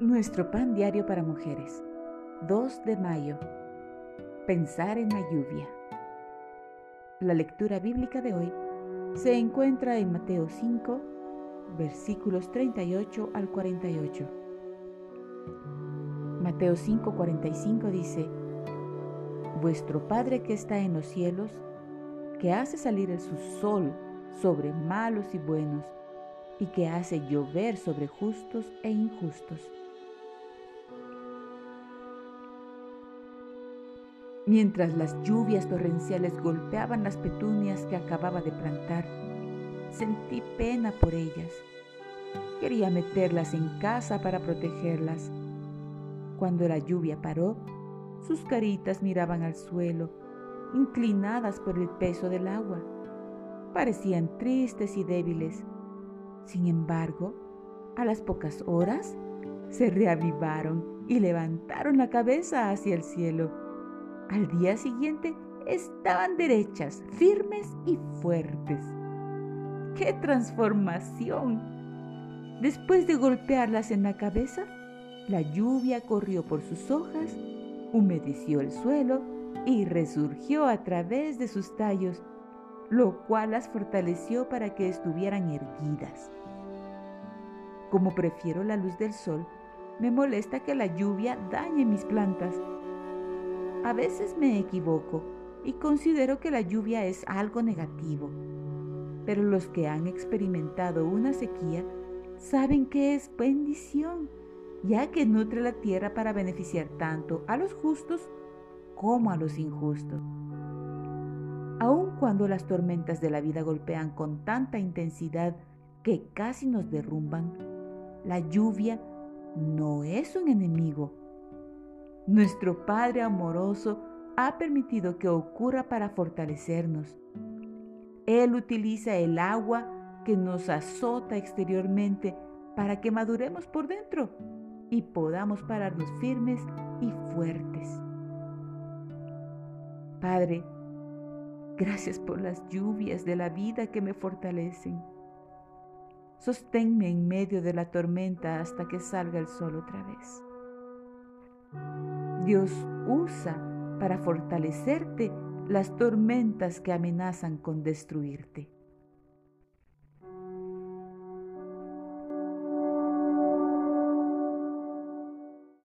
Nuestro pan diario para mujeres. 2 de mayo. Pensar en la lluvia. La lectura bíblica de hoy se encuentra en Mateo 5, versículos 38 al 48. Mateo 5, 45 dice, Vuestro Padre que está en los cielos, que hace salir el su sol sobre malos y buenos, y que hace llover sobre justos e injustos Mientras las lluvias torrenciales golpeaban las petunias que acababa de plantar, sentí pena por ellas. Quería meterlas en casa para protegerlas. Cuando la lluvia paró, sus caritas miraban al suelo, inclinadas por el peso del agua. Parecían tristes y débiles. Sin embargo, a las pocas horas, se reavivaron y levantaron la cabeza hacia el cielo al día siguiente estaban derechas, firmes y fuertes. ¡Qué transformación! Después de golpearlas en la cabeza, la lluvia corrió por sus hojas, humedeció el suelo y resurgió a través de sus tallos, lo cual las fortaleció para que estuvieran erguidas. Como prefiero la luz del sol, me molesta que la lluvia dañe mis plantas a veces me equivoco y considero que la lluvia es algo negativo, pero los que han experimentado una sequía saben que es bendición, ya que nutre la tierra para beneficiar tanto a los justos como a los injustos. Aun cuando las tormentas de la vida golpean con tanta intensidad que casi nos derrumban, la lluvia no es un enemigo, nuestro Padre amoroso ha permitido que ocurra para fortalecernos. Él utiliza el agua que nos azota exteriormente para que maduremos por dentro y podamos pararnos firmes y fuertes. Padre, gracias por las lluvias de la vida que me fortalecen. Sosténme en medio de la tormenta hasta que salga el sol otra vez. Dios usa para fortalecerte las tormentas que amenazan con destruirte.